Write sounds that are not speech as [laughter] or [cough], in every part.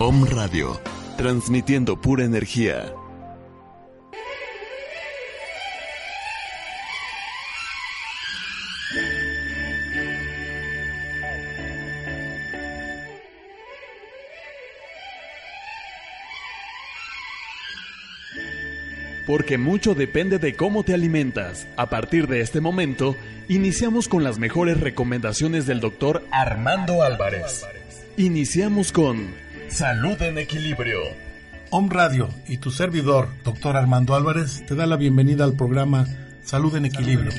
Om Radio, transmitiendo pura energía. Porque mucho depende de cómo te alimentas. A partir de este momento, iniciamos con las mejores recomendaciones del doctor Armando Álvarez. Iniciamos con Salud en Equilibrio. Om Radio y tu servidor, doctor Armando Álvarez, te da la bienvenida al programa Salud en Equilibrio.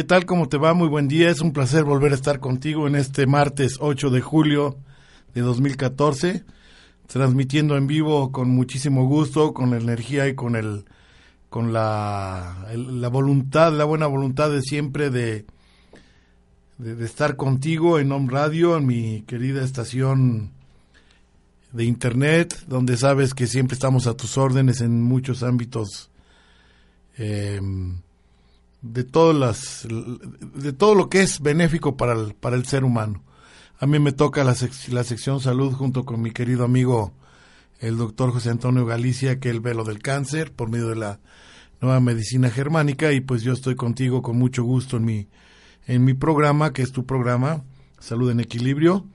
¿Qué tal? ¿Cómo te va? Muy buen día. Es un placer volver a estar contigo en este martes 8 de julio de 2014, transmitiendo en vivo con muchísimo gusto, con la energía y con el con la, la voluntad, la buena voluntad de siempre de, estar contigo en Home Radio, en mi querida estación de internet, donde sabes que siempre estamos a tus órdenes en muchos ámbitos. Eh, de todas las de todo lo que es benéfico para el, para el ser humano. A mí me toca la, la sección salud junto con mi querido amigo el doctor José Antonio Galicia, que él ve lo del cáncer por medio de la nueva medicina germánica y pues yo estoy contigo con mucho gusto en mi en mi programa, que es tu programa Salud en Equilibrio.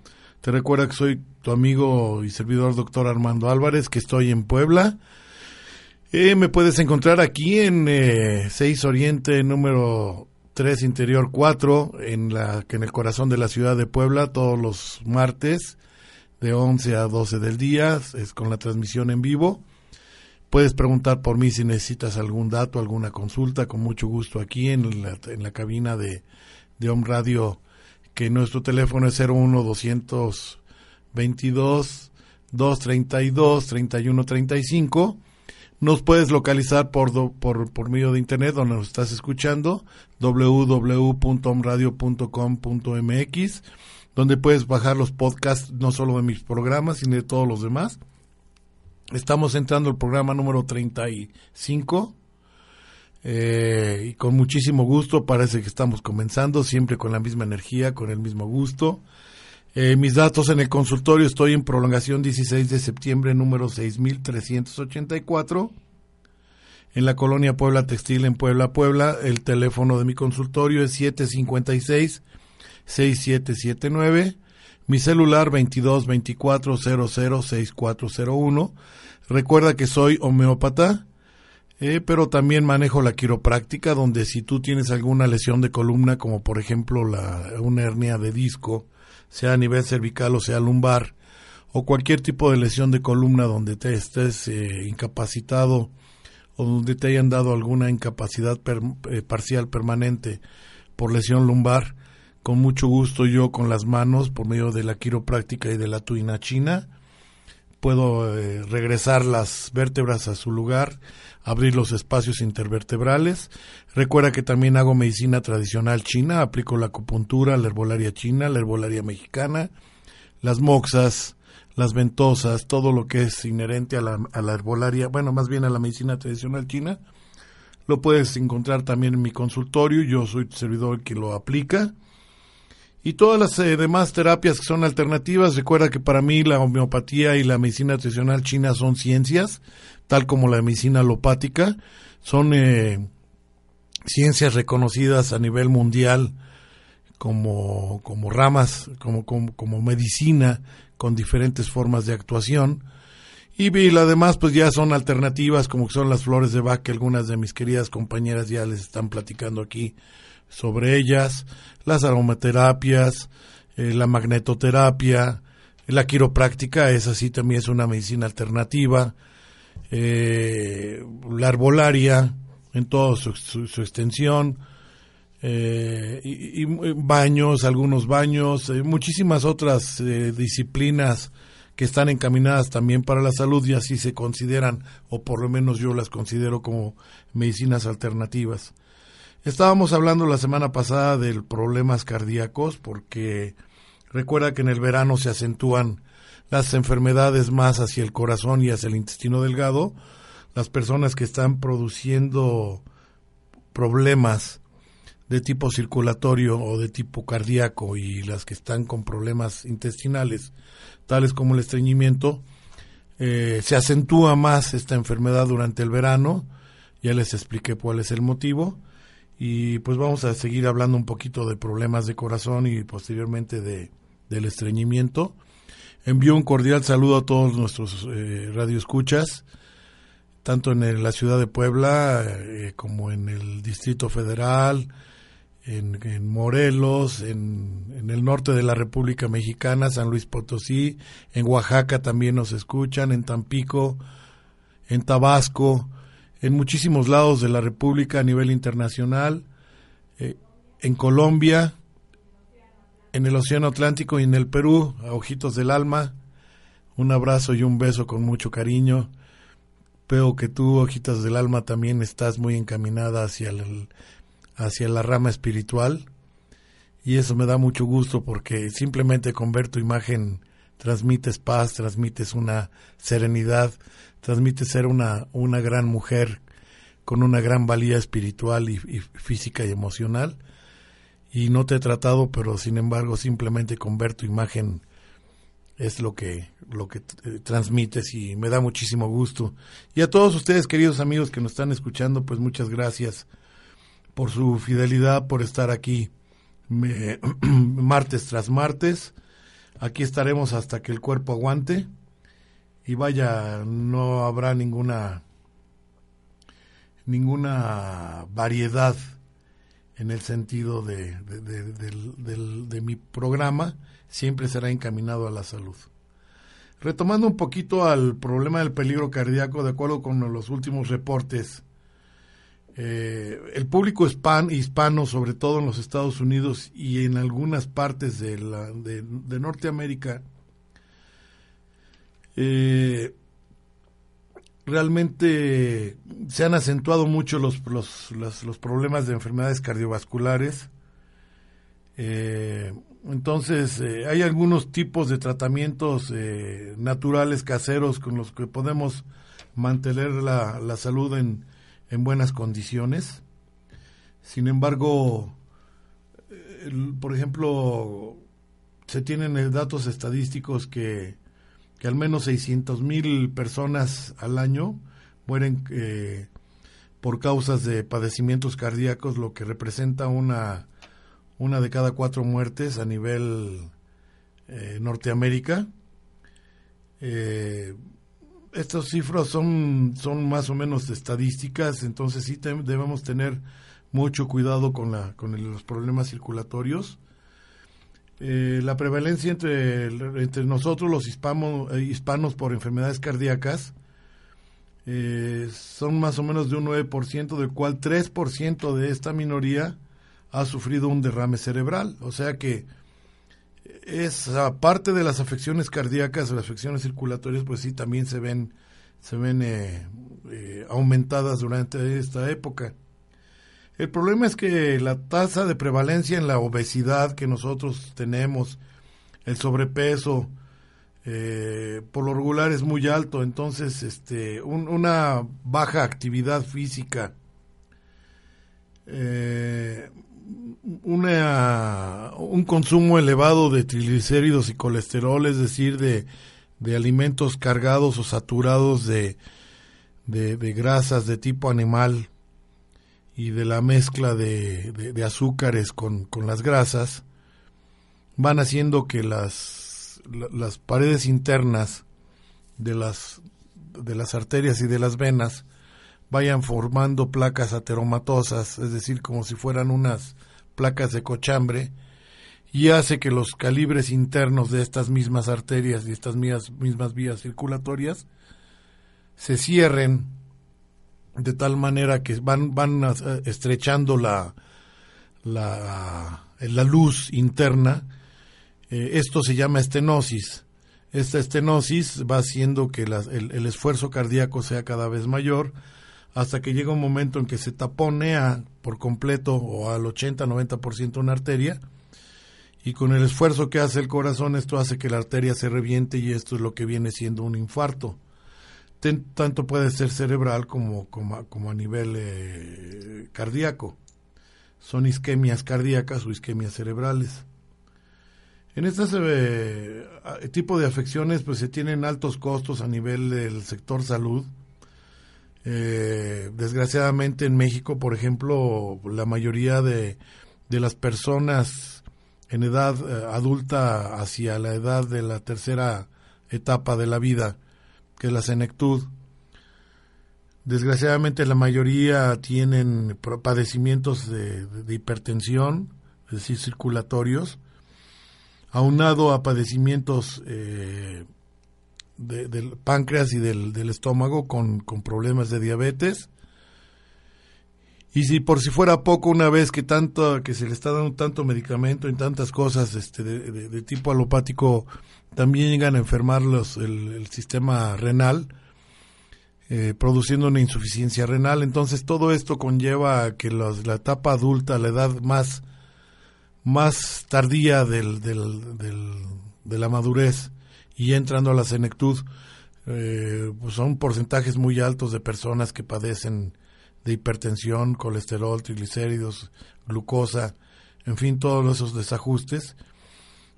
Te recuerda que soy tu amigo y servidor doctor Armando Álvarez, que estoy en Puebla eh, me puedes encontrar aquí en eh, 6 Oriente, número 3 Interior 4, en, la, en el corazón de la ciudad de Puebla, todos los martes, de 11 a 12 del día, es con la transmisión en vivo. Puedes preguntar por mí si necesitas algún dato, alguna consulta, con mucho gusto aquí en la, en la cabina de, de Home Radio, que nuestro teléfono es 01 222 232 3135 nos puedes localizar por, por, por medio de internet donde nos estás escuchando, www.omradio.com.mx, donde puedes bajar los podcasts no solo de mis programas, sino de todos los demás. Estamos entrando al programa número 35 eh, y con muchísimo gusto parece que estamos comenzando, siempre con la misma energía, con el mismo gusto. Eh, mis datos en el consultorio, estoy en prolongación 16 de septiembre, número 6384. En la colonia Puebla Textil, en Puebla, Puebla. El teléfono de mi consultorio es 756-6779. Mi celular 2224006401. Recuerda que soy homeópata, eh, pero también manejo la quiropráctica, donde si tú tienes alguna lesión de columna, como por ejemplo la, una hernia de disco, sea a nivel cervical o sea lumbar, o cualquier tipo de lesión de columna donde te estés eh, incapacitado o donde te hayan dado alguna incapacidad eh, parcial permanente por lesión lumbar, con mucho gusto yo con las manos, por medio de la quiropráctica y de la tuina china, puedo eh, regresar las vértebras a su lugar, abrir los espacios intervertebrales. Recuerda que también hago medicina tradicional china, aplico la acupuntura, la herbolaria china, la herbolaria mexicana, las moxas, las ventosas, todo lo que es inherente a la, herbolaria, bueno, más bien a la medicina tradicional china. Lo puedes encontrar también en mi consultorio, yo soy servidor que lo aplica. Y todas las eh, demás terapias que son alternativas, recuerda que para mí la homeopatía y la medicina tradicional china son ciencias, tal como la medicina alopática, son eh, ciencias reconocidas a nivel mundial como, como ramas, como, como, medicina con diferentes formas de actuación. Y, y las demás pues ya son alternativas como son las flores de Bach que algunas de mis queridas compañeras ya les están platicando aquí sobre ellas, las aromaterapias, eh, la magnetoterapia, la quiropráctica, esa sí también es una medicina alternativa, eh, la arbolaria en toda su, extensión, eh, y, baños, algunos baños, muchísimas otras disciplinas que están encaminadas también para la salud y así se consideran, o por lo menos yo las considero como medicinas alternativas. Estábamos hablando la semana pasada de problemas cardíacos porque recuerda que en el verano se acentúan las enfermedades más hacia el corazón y hacia el intestino delgado, las personas que están produciendo problemas de tipo circulatorio o de tipo cardíaco y las que están con problemas intestinales tales como el estreñimiento, eh, se acentúa más esta enfermedad durante el verano. Ya les expliqué cuál es el motivo. Y pues vamos a seguir hablando un poquito de problemas de corazón y posteriormente de, del estreñimiento. Envío un cordial saludo a todos nuestros eh, radioescuchas, tanto en la ciudad de Puebla eh, como en el Distrito Federal, en, Morelos, en, en, el norte de la República Mexicana, San Luis Potosí, en Oaxaca también nos escuchan, en Tampico, en Tabasco, en muchísimos lados de la República a nivel internacional, eh, en Colombia, en el Océano Atlántico y en el Perú, a Ojitos del Alma. Un abrazo y un beso con mucho cariño. Veo que tú, Ojitos del Alma, también estás muy encaminada hacia el, hacia la rama espiritual y eso me da mucho gusto porque simplemente con ver tu imagen transmites paz, transmites una serenidad, transmites ser una, una gran mujer con una gran valía espiritual y, física y emocional. Y no te he tratado, pero sin embargo simplemente con ver tu imagen es lo que, lo que eh, transmites y me da muchísimo gusto. Y a todos ustedes, queridos amigos que nos están escuchando, pues muchas gracias por su fidelidad, por estar aquí [clears throat] martes tras martes. Aquí estaremos hasta que el cuerpo aguante. Y vaya, no habrá ninguna ninguna variedad en el sentido de, de, mi programa, siempre será encaminado a la salud. Retomando un poquito al problema del peligro cardíaco, de acuerdo con los últimos reportes eh, el público hispano, sobre todo en los Estados Unidos y en algunas partes de, la, de, Norteamérica, eh, realmente se han acentuado mucho los, los, problemas de enfermedades cardiovasculares. Eh, entonces, hay algunos tipos de tratamientos naturales caseros con los que podemos mantener la, la salud en, en buenas condiciones. Sin embargo, por ejemplo, se tienen datos estadísticos que, que al menos 600 mil personas al año mueren eh, por causas de padecimientos cardíacos, lo que representa una, una de cada cuatro muertes a nivel eh, Norteamérica. Eh, estas cifras son, son más o menos estadísticas, entonces sí debemos tener mucho cuidado con, la, con los problemas circulatorios. Eh, la prevalencia entre, entre nosotros, los hispano, eh, hispanos, por enfermedades cardíacas, eh, son más o menos de un 9%, del cual 3% de esta minoría ha sufrido un derrame cerebral. O sea que es aparte de las afecciones cardíacas, las afecciones circulatorias, pues sí también se ven se ven eh, eh, aumentadas durante esta época. El problema es que la tasa de prevalencia en la obesidad que nosotros tenemos, el sobrepeso, eh, por lo regular es muy alto, entonces este, una baja actividad física, una, un consumo elevado de triglicéridos y colesterol, es decir, de, de alimentos cargados o saturados de, de, grasas de tipo animal y de la mezcla de, azúcares con, las grasas, van haciendo que las, las paredes internas de las, de las arterias y de las venas vayan formando placas ateromatosas, es decir, como si fueran unas placas de cochambre y hace que los calibres internos de estas mismas arterias y estas mismas vías circulatorias se cierren de tal manera que van, van estrechando la, la, la luz interna. Eh, esto se llama estenosis. Esta estenosis va haciendo que el, el, esfuerzo cardíaco sea cada vez mayor hasta que llega un momento en que se taponea por completo o al 80-90% una arteria y con el esfuerzo que hace el corazón esto hace que la arteria se reviente y esto es lo que viene siendo un infarto tanto puede ser cerebral como, como, a nivel eh, cardíaco. Son isquemias cardíacas o isquemias cerebrales. En este tipo de afecciones pues se tienen altos costos a nivel del sector salud. Eh, desgraciadamente en México, por ejemplo, la mayoría de, de las personas en edad adulta hacia la edad de la tercera etapa de la vida que es la senectud. Desgraciadamente la mayoría tienen padecimientos de, hipertensión, es decir, circulatorios, aunado a padecimientos eh, del páncreas y del, estómago con, problemas de diabetes. Y si por si fuera poco, una vez que tanto que se le está dando tanto medicamento y tantas cosas este, de tipo alopático también llegan a enfermar el, sistema renal, eh, produciendo una insuficiencia renal. Entonces todo esto conlleva a que la etapa adulta, la edad más, más tardía del, de la madurez y entrando a la senectud, eh, pues son porcentajes muy altos de personas que padecen de hipertensión, colesterol, triglicéridos, glucosa, en fin, todos esos desajustes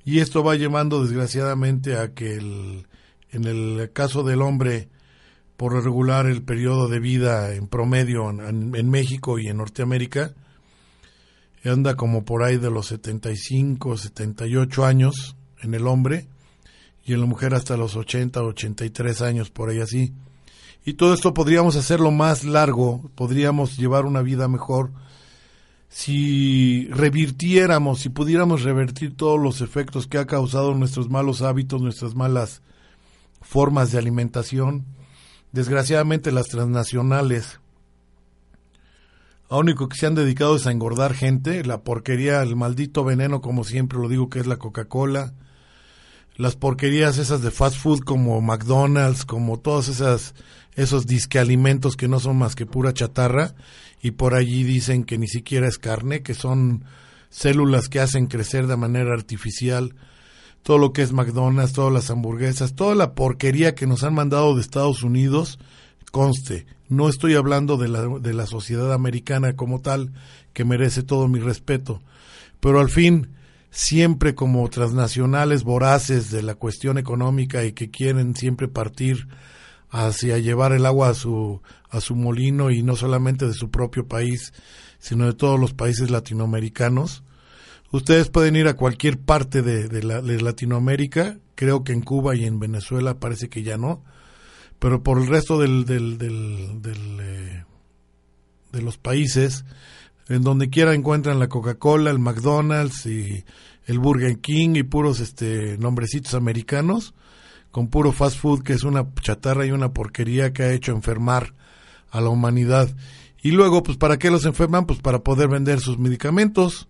y esto va llevando desgraciadamente a que el, en el caso del hombre, por regular el periodo de vida en promedio en, México y en Norteamérica, anda como por ahí de los 75, 78 años en el hombre y en la mujer hasta los 80, 83 años, por ahí así. Y todo esto podríamos hacerlo más largo, podríamos llevar una vida mejor si revirtiéramos, si pudiéramos revertir todos los efectos que ha causado nuestros malos hábitos, nuestras malas formas de alimentación, desgraciadamente las transnacionales, lo único que se han dedicado es a engordar gente, la porquería, el maldito veneno, como siempre lo digo, que es la Coca-Cola, las porquerías esas de fast food como McDonald's, como todos esas, esos disque alimentos que no son más que pura chatarra, y por allí dicen que ni siquiera es carne, que son células que hacen crecer de manera artificial todo lo que es McDonald's, todas las hamburguesas, toda la porquería que nos han mandado de Estados Unidos, conste, no estoy hablando de la, de la sociedad americana como tal, que merece todo mi respeto, pero al fin, siempre como transnacionales voraces de la cuestión económica y que quieren siempre partir hacia llevar el agua a su, a su molino y no solamente de su propio país, sino de todos los países latinoamericanos. Ustedes pueden ir a cualquier parte de, de, la, de Latinoamérica, creo que en Cuba y en Venezuela parece que ya no, pero por el resto del, del, del, del eh, de los países, en donde quiera encuentran la Coca-Cola, el McDonald's y el Burger King y puros este nombrecitos americanos con puro fast food que es una chatarra y una porquería que ha hecho enfermar a la humanidad. Y luego, pues, ¿para qué los enferman? Pues para poder vender sus medicamentos,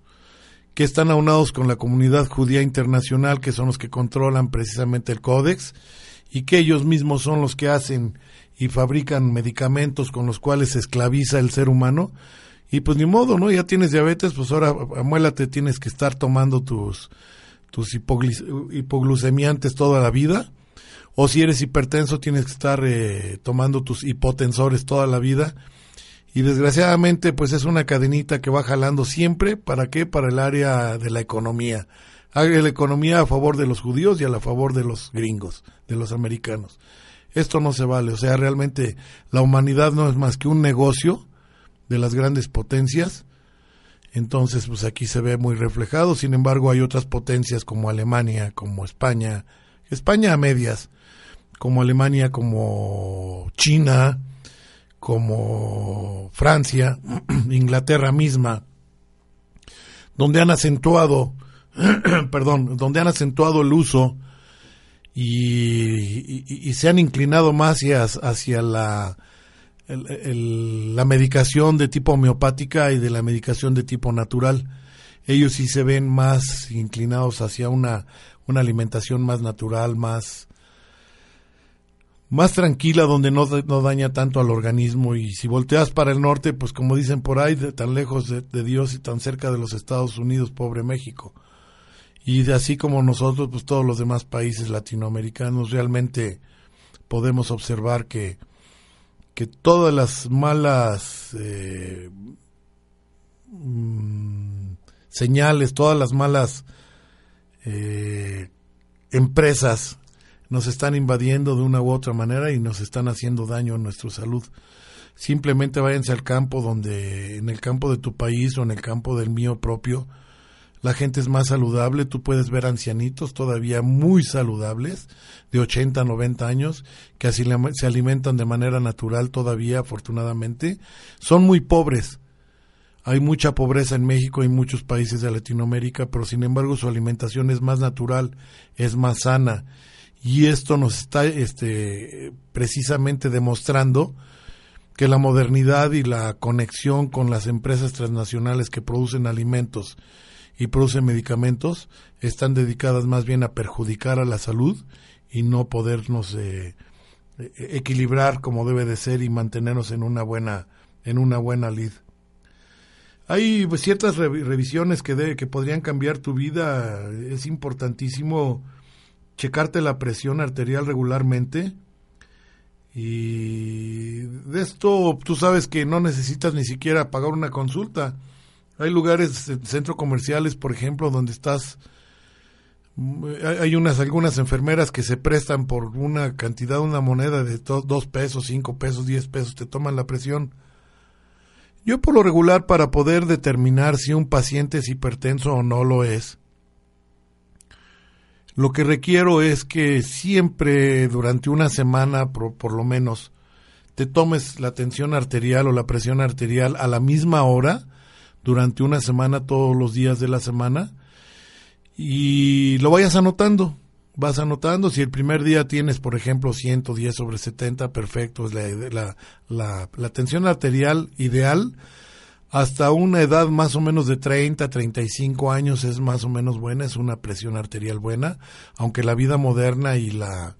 que están aunados con la comunidad judía internacional, que son los que controlan precisamente el códex, y que ellos mismos son los que hacen y fabrican medicamentos con los cuales se esclaviza el ser humano. Y pues ni modo, ¿no? Ya tienes diabetes, pues ahora amuélate, tienes que estar tomando tus, tus hipoglucemiantes toda la vida. O si eres hipertenso tienes que estar eh, tomando tus hipotensores toda la vida. Y desgraciadamente pues es una cadenita que va jalando siempre. Para qué para el área de la economía. Haga la economía a favor de los judíos y a la favor de los gringos de los americanos. Esto no se vale. O sea realmente la humanidad no es más que un negocio de las grandes potencias. Entonces pues aquí se ve muy reflejado. Sin embargo hay otras potencias como Alemania como España España a medias como Alemania, como China, como Francia, [clears throat] Inglaterra misma, donde han acentuado, [clears throat] perdón, donde han acentuado el uso y, se han inclinado más hacia, hacia la, la medicación de tipo homeopática y de la medicación de tipo natural. Ellos sí se ven más inclinados hacia una, una alimentación más natural, más, más tranquila, donde no, no, daña tanto al organismo. Y si volteas para el norte, pues como dicen por ahí, de, tan lejos de, de, Dios y tan cerca de los Estados Unidos, pobre México. Y de así como nosotros, pues todos los demás países latinoamericanos, realmente podemos observar que, que todas las malas eh, mm, señales, todas las malas eh, empresas nos están invadiendo de una u otra manera y nos están haciendo daño a nuestra salud. Simplemente váyanse al campo donde, en el campo de tu país o en el campo del mío propio, la gente es más saludable, tú puedes ver ancianitos todavía muy saludables, de 80, 90 años, que así se alimentan de manera natural todavía, afortunadamente. Son muy pobres. Hay mucha pobreza en México y muchos países de Latinoamérica, pero sin embargo su alimentación es más natural, es más sana. Y esto nos está este, precisamente demostrando que la modernidad y la conexión con las empresas transnacionales que producen alimentos y producen medicamentos están dedicadas más bien a perjudicar a la salud y no podernos eh, e-, equilibrar como debe de ser y mantenernos en una buena en una buena lid. Hay pues, ciertas revisiones que, que podrían cambiar tu vida. Es importantísimo checarte la presión arterial regularmente. Y de esto tú sabes que no necesitas ni siquiera pagar una consulta. Hay lugares, centros comerciales, por ejemplo, donde estás hay unas algunas enfermeras que se prestan por una cantidad, una moneda de dos pesos, cinco pesos, diez pesos, te toman la presión. Yo por lo regular para poder determinar si un paciente es hipertenso o no lo es, lo que requiero es que siempre durante una semana, por, por lo menos, te tomes la tensión arterial o la presión arterial a la misma hora durante una semana, todos los días de la semana, y lo vayas anotando. Vas anotando, si el primer día tienes, por ejemplo, 110 sobre 70, perfecto, es la, la, la, tensión arterial ideal. Hasta una edad más o menos de 30, 35 años es más o menos buena, es una presión arterial buena, aunque la vida moderna y la,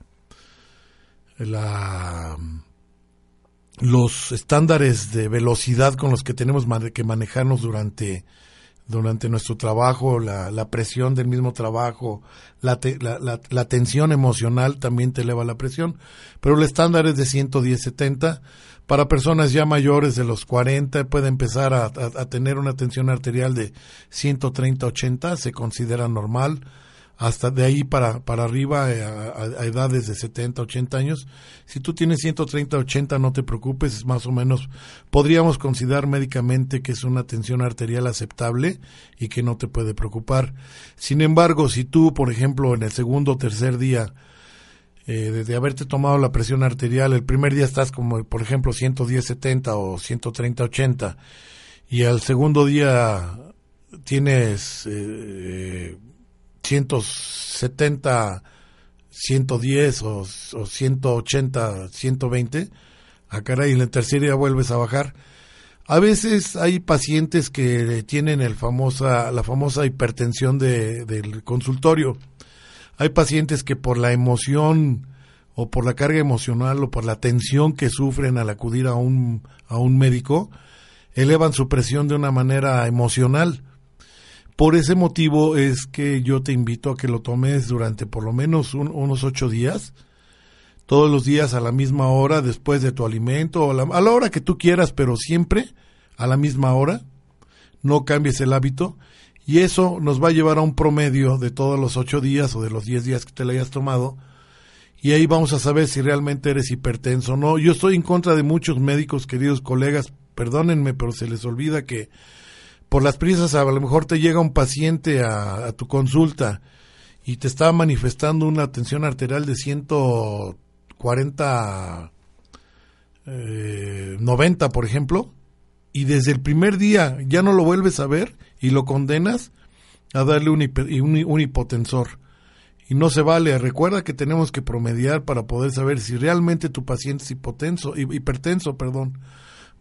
la los estándares de velocidad con los que tenemos que manejarnos durante durante nuestro trabajo, la, presión del mismo trabajo, la, la, tensión emocional también te eleva la presión, pero el estándar es de 110-70. Para personas ya mayores de los 40 puede empezar a, a tener una tensión arterial de 130-80, se considera normal hasta de ahí para, para arriba eh, a, edades de 70, 80 años. Si tú tienes 130, 80, no te preocupes, es más o menos, podríamos considerar médicamente que es una tensión arterial aceptable y que no te puede preocupar. Sin embargo, si tú, por ejemplo, en el segundo o tercer día, eh, de, haberte tomado la presión arterial, el primer día estás como, por ejemplo, 110, 70 o 130, 80, y al segundo día tienes eh, 170, 110 o, o 180, 120, a caray, en el tercer día vuelves a bajar. A veces hay pacientes que tienen el famosa, la famosa hipertensión de, del consultorio. Hay pacientes que por la emoción o por la carga emocional o por la tensión que sufren al acudir a un, a un médico, elevan su presión de una manera emocional. Por ese motivo es que yo te invito a que lo tomes durante por lo menos unos ocho días, todos los días a la misma hora, después de tu alimento, o a la, hora que tú quieras, pero siempre a la misma hora. No cambies el hábito y eso nos va a llevar a un promedio de todos los ocho días o de los diez días que te lo hayas tomado y ahí vamos a saber si realmente eres hipertenso o no. Yo estoy en contra de muchos médicos, queridos colegas, perdónenme, pero se les olvida que por las prisas a lo mejor te llega un paciente a, tu consulta y te está manifestando una tensión arterial de 140, eh, 90, por ejemplo, y desde el primer día ya no lo vuelves a ver y lo condenas a darle un, un, hipotensor. Y no se vale. Recuerda que tenemos que promediar para poder saber si realmente tu paciente es hipotenso, hipertenso, perdón,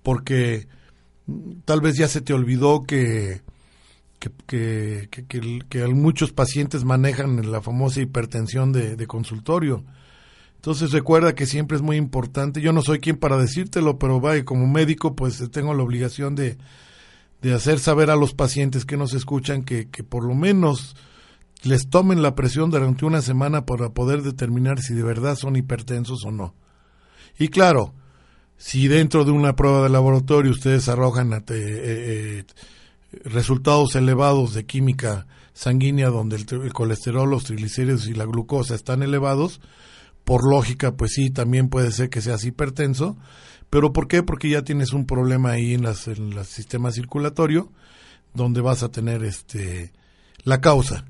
porque tal vez ya se te olvidó que que, que, muchos pacientes manejan la famosa hipertensión de, consultorio. Entonces recuerda que siempre es muy importante, yo no soy quien para decírtelo, pero vaya, como médico pues tengo la obligación de, de hacer saber a los pacientes que nos escuchan que, que por lo menos les tomen la presión durante una semana para poder determinar si de verdad son hipertensos o no. Y claro, si dentro de una prueba de laboratorio ustedes arrojan eh, eh, resultados elevados de química sanguínea donde el, colesterol, los triglicéridos y la glucosa están elevados, por lógica, pues sí, también puede ser que seas hipertenso. ¿Pero por qué? Porque ya tienes un problema ahí en, el sistema circulatorio donde vas a tener este la causa.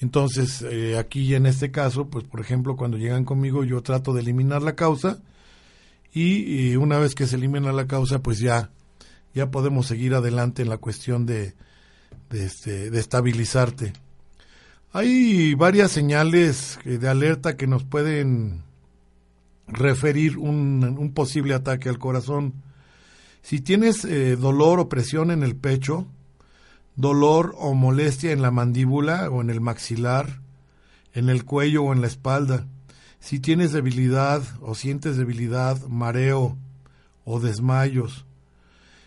Entonces, eh, aquí en este caso, pues por ejemplo, cuando llegan conmigo yo trato de eliminar la causa y, una vez que se elimina la causa, pues ya ya podemos seguir adelante en la cuestión de, de, este, de estabilizarte. Hay varias señales de alerta que nos pueden referir un, un posible ataque al corazón. Si tienes eh, dolor o presión en el pecho, dolor o molestia en la mandíbula o en el maxilar, en el cuello o en la espalda, si tienes debilidad o sientes debilidad, mareo o desmayos,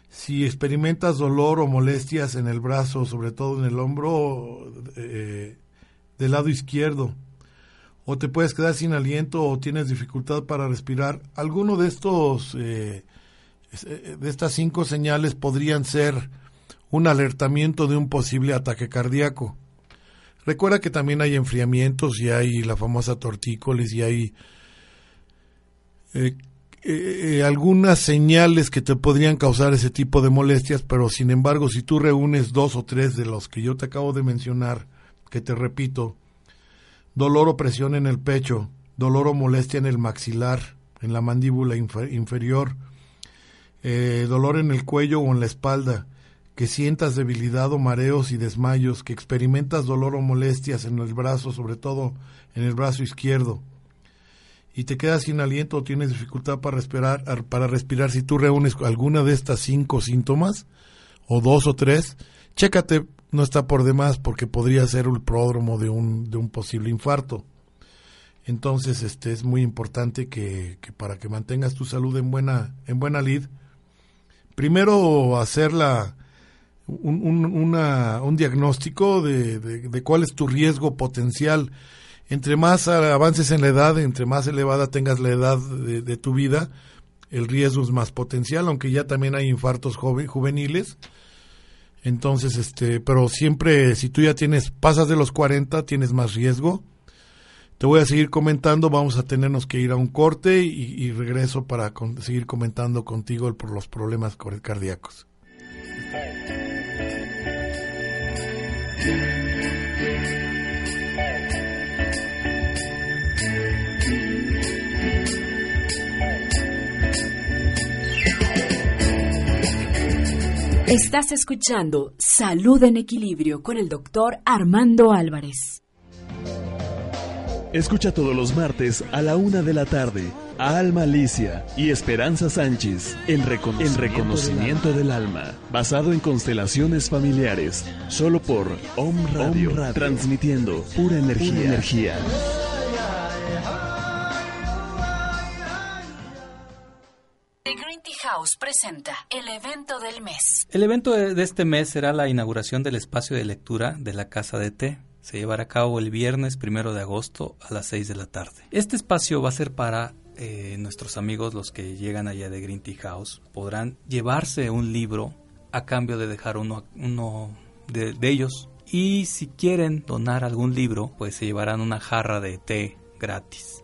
si experimentas dolor o molestias en el brazo, sobre todo en el hombro eh, del lado izquierdo, o te puedes quedar sin aliento o tienes dificultad para respirar, alguno de estos eh, eh, de estas cinco señales podrían ser un alertamiento de un posible ataque cardíaco. Recuerda que también hay enfriamientos y hay la famosa tortícolis y hay eh, eh, algunas señales que te podrían causar ese tipo de molestias, pero sin embargo, si tú reúnes dos o tres de los que yo te acabo de mencionar, que te repito, dolor o presión en el pecho, dolor o molestia en el maxilar, en la mandíbula inferior, eh, dolor en el cuello o en la espalda, que sientas debilidad o mareos y desmayos, que experimentas dolor o molestias en el brazo, sobre todo en el brazo izquierdo, y te quedas sin aliento o tienes dificultad para respirar, para respirar, si tú reúnes alguna de estas cinco síntomas, o dos o tres, chécate, no está por demás porque podría ser el pródromo de un, posible infarto. Entonces, este es muy importante que, que, para que mantengas tu salud en buena, en buena lid, primero hacer un, un, un diagnóstico de, de cuál es tu riesgo potencial entre más avances en la edad, entre más elevada tengas la edad de, tu vida, el riesgo es más potencial, aunque ya también hay infartos juveniles. Entonces, este, pero siempre, si tú ya tienes, pasas de los 40, tienes más riesgo. Te voy a seguir comentando, vamos a tenernos que ir a un corte y, regreso para seguir comentando contigo por los problemas cardíacos. Estás escuchando Salud en Equilibrio con el doctor Armando Álvarez. Escucha todos los martes a la una de la tarde Alma Alicia y Esperanza Sánchez en reconocimiento, reconocimiento del, alma, basado en constelaciones familiares, solo por Om Radio, transmitiendo pura energía. energía. House presenta el evento del mes. El evento de este mes será la inauguración del espacio de lectura de la Casa de Té. Se llevará a cabo el viernes primero de agosto a las 6 de la tarde. Este espacio va a ser para eh, nuestros amigos, los que llegan allá de Green Tea House. Podrán llevarse un libro a cambio de dejar uno, uno de, de ellos. Y si quieren donar algún libro, pues se llevarán una jarra de té gratis.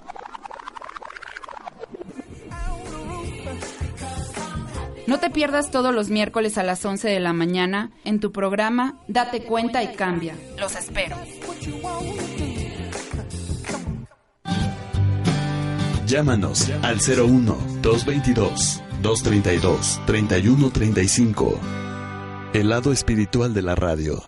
No te pierdas todos los miércoles a las 11 de la mañana en tu programa Date cuenta y cambia. Los espero. Llámanos al 01 222 232 3135. El lado espiritual de la radio.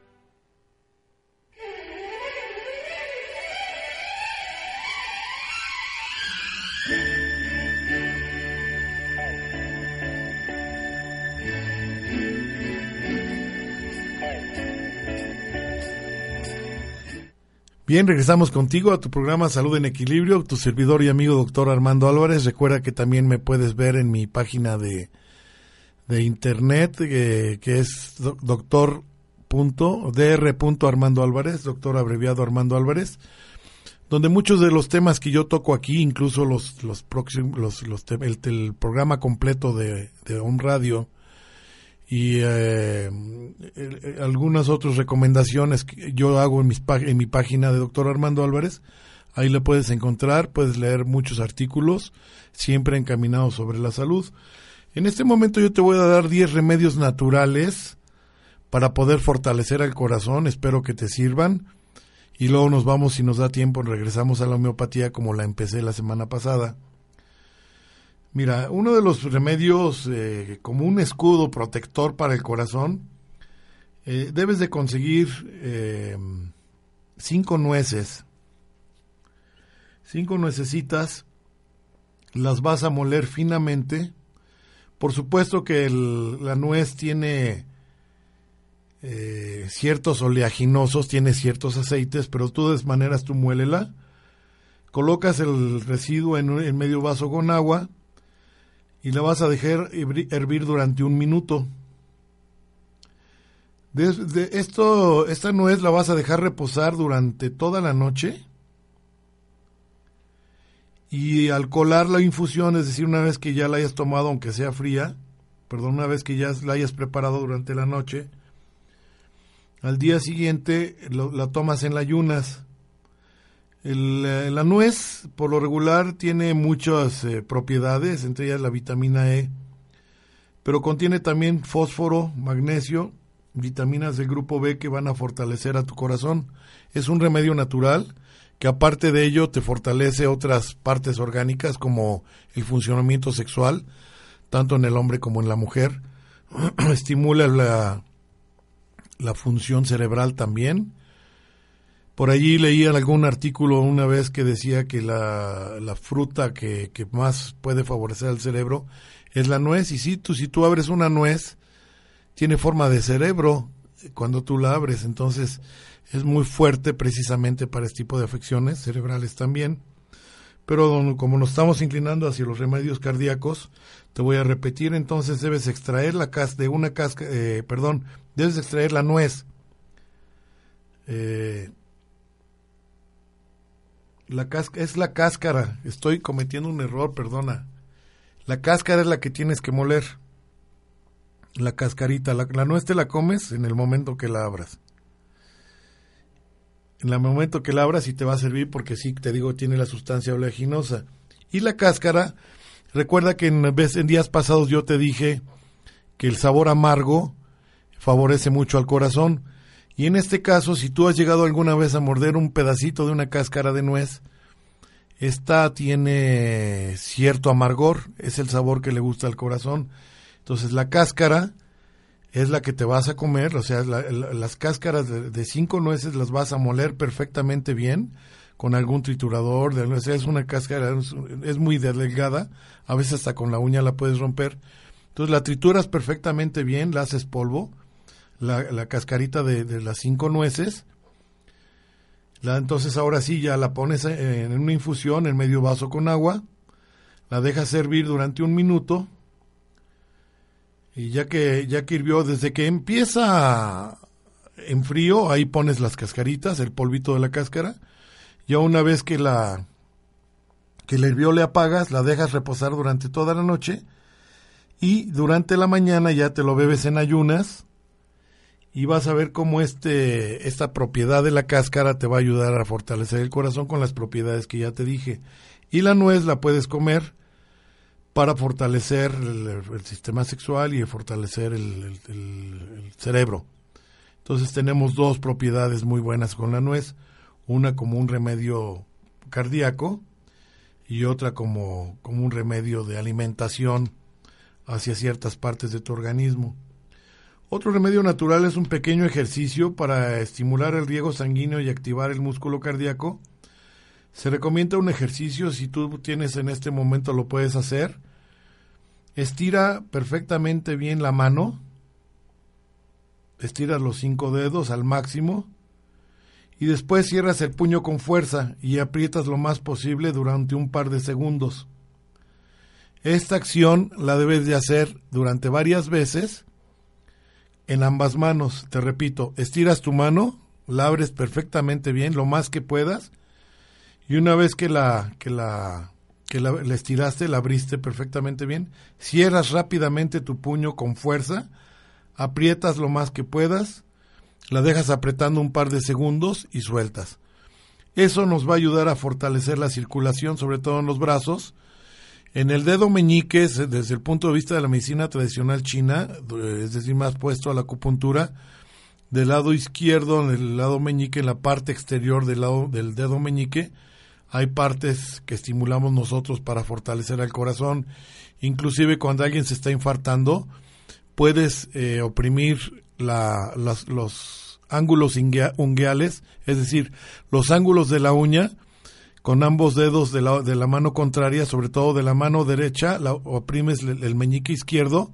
Bien, regresamos contigo a tu programa Salud en Equilibrio, tu servidor y amigo doctor Armando Álvarez. Recuerda que también me puedes ver en mi página de, de internet, eh, que es doctor Armando Álvarez, doctor abreviado Armando Álvarez, donde muchos de los temas que yo toco aquí, incluso los, los próximos, los, los el, programa completo de, de Home Radio, y eh, algunas otras recomendaciones que yo hago en, mis, en mi página de doctor Armando Álvarez. Ahí le puedes encontrar, puedes leer muchos artículos, siempre encaminados sobre la salud. En este momento yo te voy a dar 10 remedios naturales para poder fortalecer el corazón, espero que te sirvan. Y luego nos vamos, si nos da tiempo, regresamos a la homeopatía como la empecé la semana pasada. Mira, uno de los remedios eh, como un escudo protector para el corazón, eh, debes de conseguir eh, cinco nueces. Cinco nuecesitas, las vas a moler finamente. Por supuesto que la nuez tiene ciertos oleaginosos, tiene ciertos aceites, pero tú de maneras tú muélela. Colocas el residuo en, en medio vaso con agua y la vas a dejar hervir durante un minuto. De, esto, esta nuez la vas a dejar reposar durante toda la noche y al colar la infusión, es decir, una vez que ya la hayas tomado, aunque sea fría, perdón, una vez que ya la hayas preparado durante la noche, al día siguiente la tomas en la ayunas eh, la nuez, por lo regular, tiene muchas eh, propiedades, entre ellas la vitamina E, pero contiene también fósforo, magnesio, vitaminas del grupo B que van a fortalecer a tu corazón. Es un remedio natural que aparte de ello te fortalece otras partes orgánicas como el funcionamiento sexual, tanto en el hombre como en la mujer. [clears throat] Estimula la, la función cerebral también por allí leí algún artículo una vez que decía que la, la fruta que, que, más puede favorecer al cerebro es la nuez. Y si tú, si tú abres una nuez, tiene forma de cerebro cuando tú la abres. Entonces es muy fuerte precisamente para este tipo de afecciones cerebrales también. Pero como nos estamos inclinando hacia los remedios cardíacos, te voy a repetir, entonces debes extraer la cas de una casca, eh, perdón, debes extraer la nuez. Eh, la es la cáscara. Estoy cometiendo un error, perdona. La cáscara es la que tienes que moler. La cascarita. La, nuez te la comes en el momento que la abras. En el momento que la abras y te va a servir porque sí, te digo, tiene la sustancia oleaginosa. Y la cáscara, recuerda que en, en días pasados yo te dije que el sabor amargo favorece mucho al corazón. Y en este caso, si tú has llegado alguna vez a morder un pedacito de una cáscara de nuez, esta tiene cierto amargor, es el sabor que le gusta al corazón. Entonces la cáscara es la que te vas a comer, o sea, las cáscaras de, cinco nueces las vas a moler perfectamente bien con algún triturador, de, es una cáscara, es, muy delgada, a veces hasta con la uña la puedes romper. Entonces la trituras perfectamente bien, la haces polvo, la, cascarita de, las cinco nueces. La, entonces ahora sí ya la pones en una infusión en medio vaso con agua, la dejas servir durante un minuto y ya que ya que hirvió desde que empieza en frío ahí pones las cascaritas, el polvito de la cáscara. Ya una vez que la que la hirvió le apagas, la dejas reposar durante toda la noche y durante la mañana ya te lo bebes en ayunas y vas a ver cómo este, esta propiedad de la cáscara te va a ayudar a fortalecer el corazón con las propiedades que ya te dije. Y la nuez la puedes comer para fortalecer el, sistema sexual y fortalecer el, el, cerebro. Entonces tenemos dos propiedades muy buenas con la nuez, una como un remedio cardíaco y otra como, como un remedio de alimentación hacia ciertas partes de tu organismo. Otro remedio natural es un pequeño ejercicio para estimular el riego sanguíneo y activar el músculo cardíaco. Se recomienda un ejercicio, si tú tienes en este momento lo puedes hacer. Estira perfectamente bien la mano. Estiras los cinco dedos al máximo. Y después cierras el puño con fuerza y aprietas lo más posible durante un par de segundos. Esta acción la debes de hacer durante varias veces en ambas manos. Te repito, estiras tu mano, la abres perfectamente bien, lo más que puedas, y una vez que la que la que la, estiraste, la abriste perfectamente bien, cierras rápidamente tu puño con fuerza, aprietas lo más que puedas, la dejas apretando un par de segundos y sueltas. Eso nos va a ayudar a fortalecer la circulación, sobre todo en los brazos, en el dedo meñique, desde el punto de vista de la medicina tradicional china, es decir, más puesto a la acupuntura, del lado izquierdo, en el lado meñique, en la parte exterior del lado del dedo meñique, hay partes que estimulamos nosotros para fortalecer el corazón. Inclusive cuando alguien se está infartando, puedes eh, oprimir la, los ángulos ungueales, es decir, los ángulos de la uña, con ambos dedos de la, de la mano contraria, sobre todo de la mano derecha, oprimes el, meñique izquierdo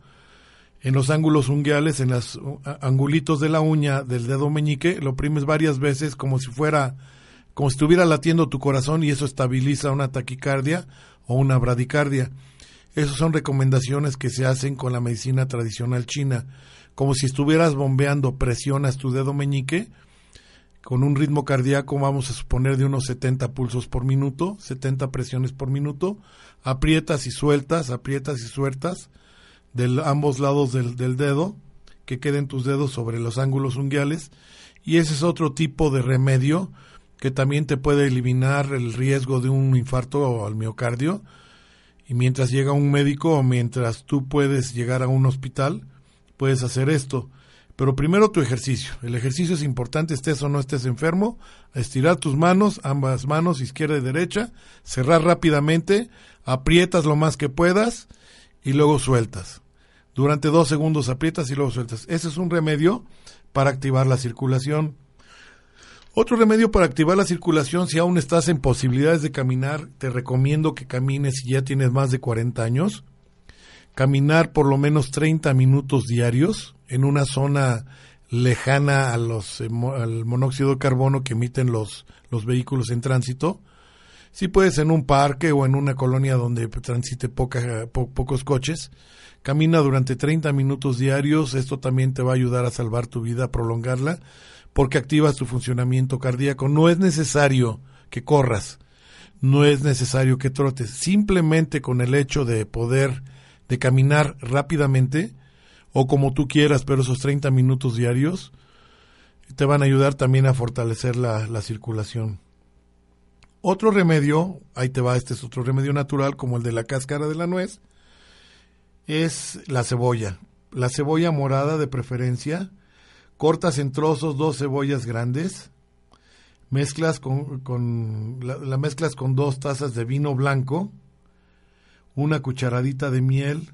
en los ángulos unguiales, en los angulitos de la uña del dedo meñique, lo oprimes varias veces como si fuera, como si estuviera latiendo tu corazón y eso estabiliza una taquicardia o una bradicardia. Esas son recomendaciones que se hacen con la medicina tradicional china. Como si estuvieras bombeando, presionas tu dedo meñique con un ritmo cardíaco, vamos a suponer, de unos 70 pulsos por minuto, 70 presiones por minuto, aprietas y sueltas, aprietas y sueltas de ambos lados del, del dedo, que queden tus dedos sobre los ángulos unguiales, y ese es otro tipo de remedio que también te puede eliminar el riesgo de un infarto al miocardio, y mientras llega un médico o mientras tú puedes llegar a un hospital, puedes hacer esto. Pero primero tu ejercicio. El ejercicio es importante, estés o no estés enfermo. Estirar tus manos, ambas manos, izquierda y derecha. Cerrar rápidamente. Aprietas lo más que puedas y luego sueltas. Durante dos segundos aprietas y luego sueltas. Ese es un remedio para activar la circulación. Otro remedio para activar la circulación, si aún estás en posibilidades de caminar, te recomiendo que camines si ya tienes más de 40 años. Caminar por lo menos 30 minutos diarios en una zona lejana a los, eh, al monóxido de carbono que emiten los, los vehículos en tránsito. Si puedes en un parque o en una colonia donde transite poca, pocos coches, camina durante 30 minutos diarios. Esto también te va a ayudar a salvar tu vida, a prolongarla, porque activas tu funcionamiento cardíaco. No es necesario que corras, no es necesario que trotes. Simplemente con el hecho de poder, de caminar rápidamente, o como tú quieras, pero esos 30 minutos diarios te van a ayudar también a fortalecer la, la circulación. Otro remedio, ahí te va, este es otro remedio natural como el de la cáscara de la nuez, es la cebolla. La cebolla morada de preferencia, cortas en trozos dos cebollas grandes, mezclas con, con la, la, mezclas con dos tazas de vino blanco, una cucharadita de miel,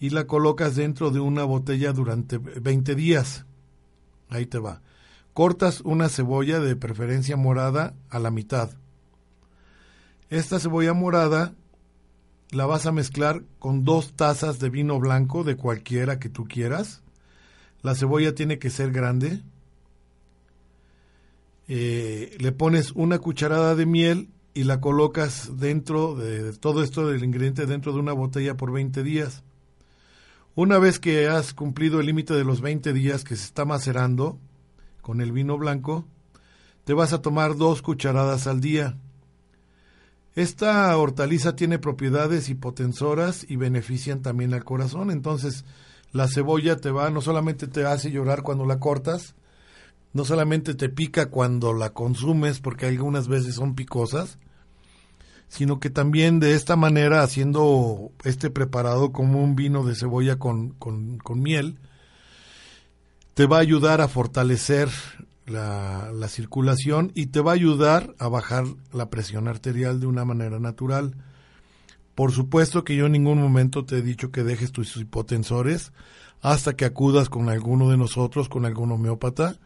y la colocas dentro de una botella durante 20 días. Ahí te va. Cortas una cebolla de preferencia morada a la mitad. Esta cebolla morada la vas a mezclar con dos tazas de vino blanco de cualquiera que tú quieras. La cebolla tiene que ser grande. Eh, le pones una cucharada de miel y la colocas dentro de, todo esto del ingrediente dentro de una botella por 20 días. Una vez que has cumplido el límite de los 20 días que se está macerando con el vino blanco, te vas a tomar dos cucharadas al día. Esta hortaliza tiene propiedades hipotensoras y benefician también al corazón, entonces la cebolla te va, no solamente te hace llorar cuando la cortas, no solamente te pica cuando la consumes, porque algunas veces son picosas, sino que también de esta manera, haciendo este preparado como un vino de cebolla con, con, con miel, te va a ayudar a fortalecer la, la, circulación y te va a ayudar a bajar la presión arterial de una manera natural. Por supuesto que yo en ningún momento te he dicho que dejes tus hipotensores hasta que acudas con alguno de nosotros, con algún homeópata,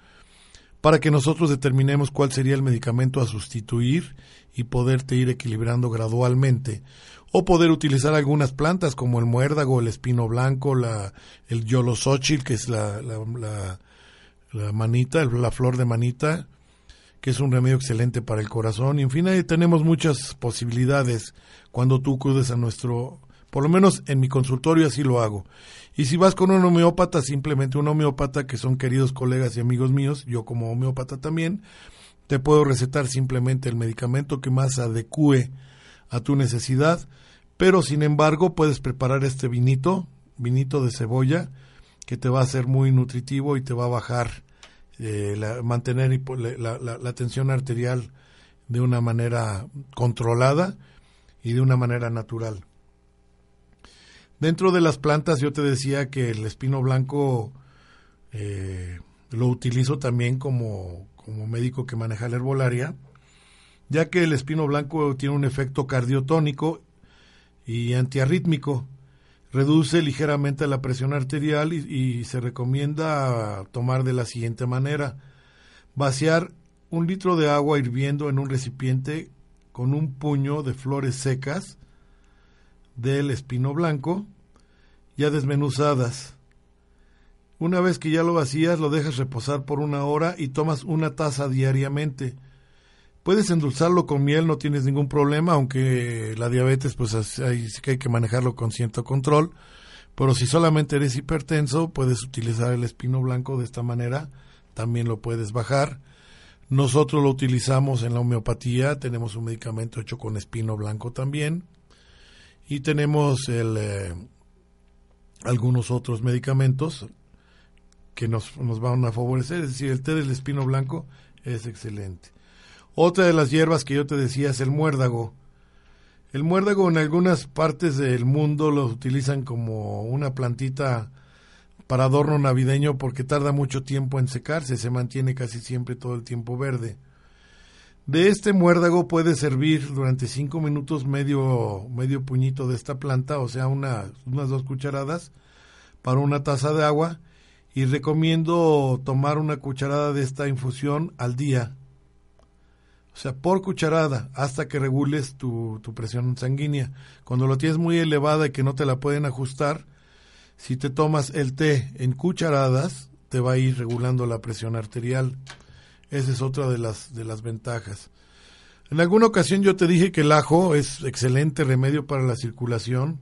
para que nosotros determinemos cuál sería el medicamento a sustituir y poderte ir equilibrando gradualmente. O poder utilizar algunas plantas como el muérdago, el espino blanco, la, el yolosóchil, que es la, la, la, manita, la flor de manita, que es un remedio excelente para el corazón. Y en fin, ahí tenemos muchas posibilidades cuando tú acudes a nuestro, por lo menos en mi consultorio así lo hago. Y si vas con un homeópata, simplemente un homeópata que son queridos colegas y amigos míos, yo como homeópata también, te puedo recetar simplemente el medicamento que más adecue a tu necesidad, pero sin embargo puedes preparar este vinito, vinito de cebolla, que te va a ser muy nutritivo y te va a bajar, eh, la, mantener la, la, la tensión arterial de una manera controlada y de una manera natural. Dentro de las plantas yo te decía que el espino blanco eh, lo utilizo también como, como médico que maneja la herbolaria, ya que el espino blanco tiene un efecto cardiotónico y antiarrítmico. Reduce ligeramente la presión arterial y, y, se recomienda tomar de la siguiente manera. Vaciar un litro de agua hirviendo en un recipiente con un puño de flores secas del espino blanco, ya desmenuzadas. Una vez que ya lo vacías, lo dejas reposar por una hora y tomas una taza diariamente. Puedes endulzarlo con miel, no tienes ningún problema, aunque la diabetes, pues hay, hay que manejarlo con cierto control. Pero si solamente eres hipertenso, puedes utilizar el espino blanco de esta manera, también lo puedes bajar. Nosotros lo utilizamos en la homeopatía, tenemos un medicamento hecho con espino blanco también y tenemos el, eh, algunos otros medicamentos que nos, nos van a favorecer, es decir, el té del espino blanco es excelente. Otra de las hierbas que yo te decía es el muérdago. El muérdago en algunas partes del mundo lo utilizan como una plantita para adorno navideño porque tarda mucho tiempo en secarse, se mantiene casi siempre todo el tiempo verde. De este muérdago puede servir durante cinco minutos medio, medio puñito de esta planta, o sea, una, unas dos cucharadas para una taza de agua y recomiendo tomar una cucharada de esta infusión al día. O sea, por cucharada hasta que regules tu, tu presión sanguínea. Cuando lo tienes muy elevada y que no te la pueden ajustar, si te tomas el té en cucharadas, te va a ir regulando la presión arterial. Esa es otra de las, de las ventajas. En alguna ocasión yo te dije que el ajo es excelente remedio para la circulación.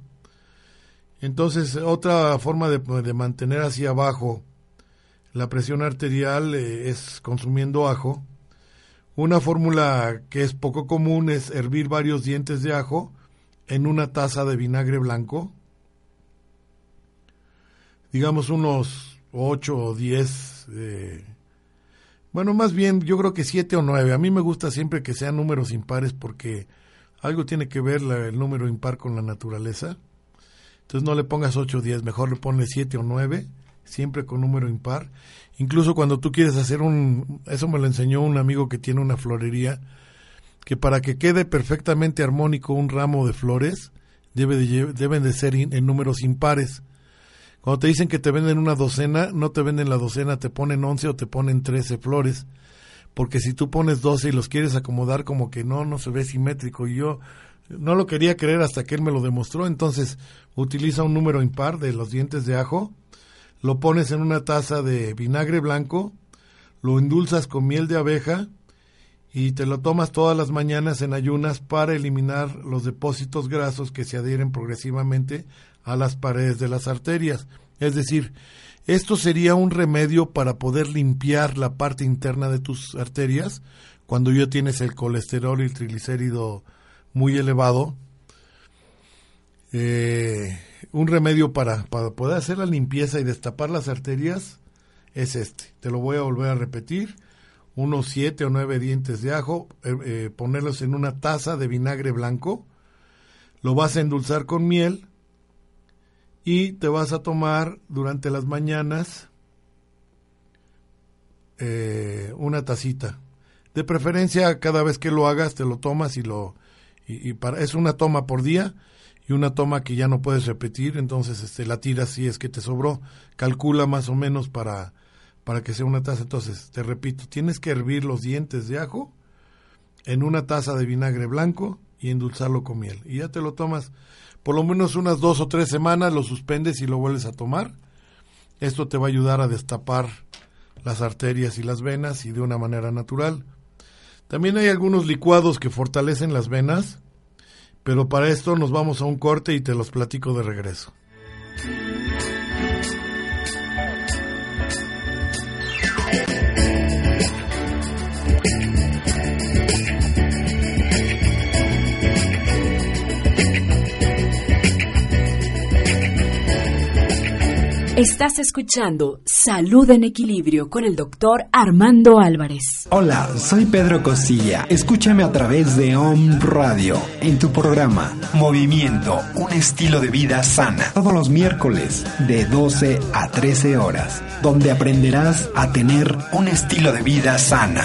Entonces, otra forma de, de mantener hacia abajo la presión arterial eh, es consumiendo ajo. Una fórmula que es poco común es hervir varios dientes de ajo en una taza de vinagre blanco. Digamos unos 8 o 10 eh, bueno, más bien yo creo que siete o nueve. A mí me gusta siempre que sean números impares porque algo tiene que ver el número impar con la naturaleza. Entonces no le pongas ocho o diez, mejor le pones siete o nueve, siempre con número impar. Incluso cuando tú quieres hacer un... Eso me lo enseñó un amigo que tiene una florería, que para que quede perfectamente armónico un ramo de flores, debe de, deben de ser en números impares. Cuando te dicen que te venden una docena, no te venden la docena, te ponen 11 o te ponen 13 flores. Porque si tú pones 12 y los quieres acomodar como que no, no se ve simétrico. Y yo no lo quería creer hasta que él me lo demostró. Entonces utiliza un número impar de los dientes de ajo, lo pones en una taza de vinagre blanco, lo endulzas con miel de abeja y te lo tomas todas las mañanas en ayunas para eliminar los depósitos grasos que se adhieren progresivamente a las paredes de las arterias. Es decir, esto sería un remedio para poder limpiar la parte interna de tus arterias cuando ya tienes el colesterol y el triglicérido muy elevado. Eh, un remedio para, para poder hacer la limpieza y destapar las arterias es este. Te lo voy a volver a repetir. unos siete o nueve dientes de ajo, eh, eh, ponerlos en una taza de vinagre blanco, lo vas a endulzar con miel y te vas a tomar durante las mañanas eh, una tacita. De preferencia, cada vez que lo hagas, te lo tomas y lo... Y, para, es una toma por día y una toma que ya no puedes repetir, entonces este, la tiras si es que te sobró. Calcula más o menos para, para que sea una taza. Entonces, te repito, tienes que hervir los dientes de ajo en una taza de vinagre blanco y endulzarlo con miel. Y ya te lo tomas por lo menos unas dos o tres semanas, lo suspendes y lo vuelves a tomar. Esto te va a ayudar a destapar las arterias y las venas y de una manera natural. También hay algunos licuados que fortalecen las venas, pero para esto nos vamos a un corte y te los platico de regreso. Estás escuchando Salud en Equilibrio con el doctor Armando Álvarez. Hola, soy Pedro Costilla. Escúchame a través de OM Radio en tu programa Movimiento, un estilo de vida sana. Todos los miércoles de 12 a 13 horas, donde aprenderás a tener un estilo de vida sana.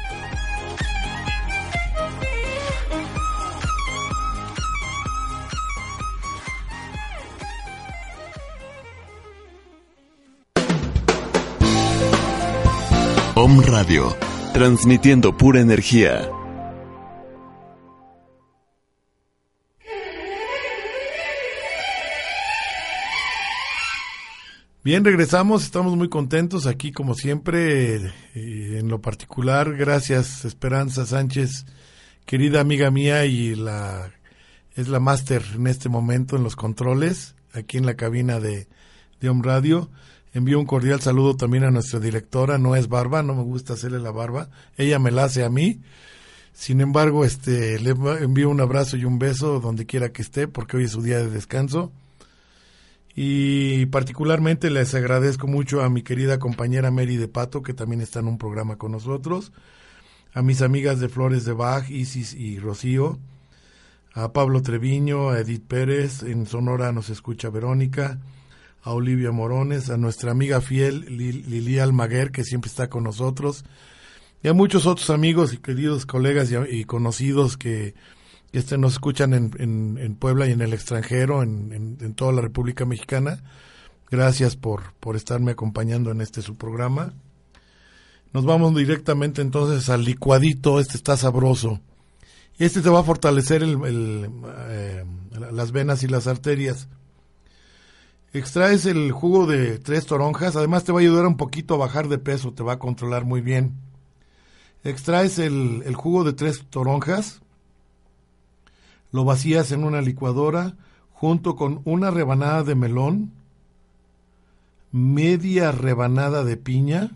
Transmitiendo pura energía. Bien, regresamos, estamos muy contentos aquí como siempre, eh, en lo particular, gracias Esperanza Sánchez, querida amiga mía y la es la máster en este momento en los controles, aquí en la cabina de, de Om Radio. Envío un cordial saludo también a nuestra directora, no es barba, no me gusta hacerle la barba, ella me la hace a mí. Sin embargo, este le envío un abrazo y un beso donde quiera que esté porque hoy es su día de descanso. Y particularmente les agradezco mucho a mi querida compañera Mary de Pato que también está en un programa con nosotros, a mis amigas de Flores de Bach, Isis y Rocío, a Pablo Treviño, a Edith Pérez, en Sonora nos escucha Verónica, a Olivia Morones, a nuestra amiga fiel Lili Almaguer, que siempre está con nosotros, y a muchos otros amigos y queridos colegas y, conocidos que este, nos escuchan en, en, Puebla y en el extranjero, en, en, toda la República Mexicana. Gracias por, por estarme acompañando en este su programa. Nos vamos directamente entonces al licuadito, este está sabroso. Este te va a fortalecer el, eh, las venas y las arterias. Extraes el jugo de tres toronjas, además te va a ayudar un poquito a bajar de peso, te va a controlar muy bien. Extraes el, el jugo de tres toronjas, lo vacías en una licuadora junto con una rebanada de melón, media rebanada de piña,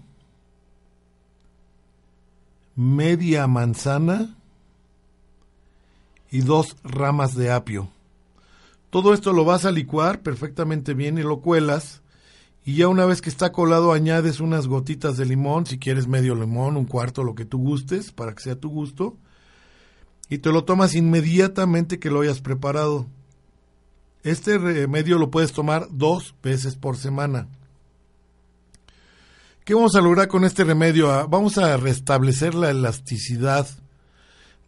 media manzana y dos ramas de apio. Todo esto lo vas a licuar perfectamente bien y lo cuelas. Y ya una vez que está colado añades unas gotitas de limón, si quieres medio limón, un cuarto, lo que tú gustes, para que sea tu gusto. Y te lo tomas inmediatamente que lo hayas preparado. Este remedio lo puedes tomar dos veces por semana. ¿Qué vamos a lograr con este remedio? Ah, Vamos a restablecer la elasticidad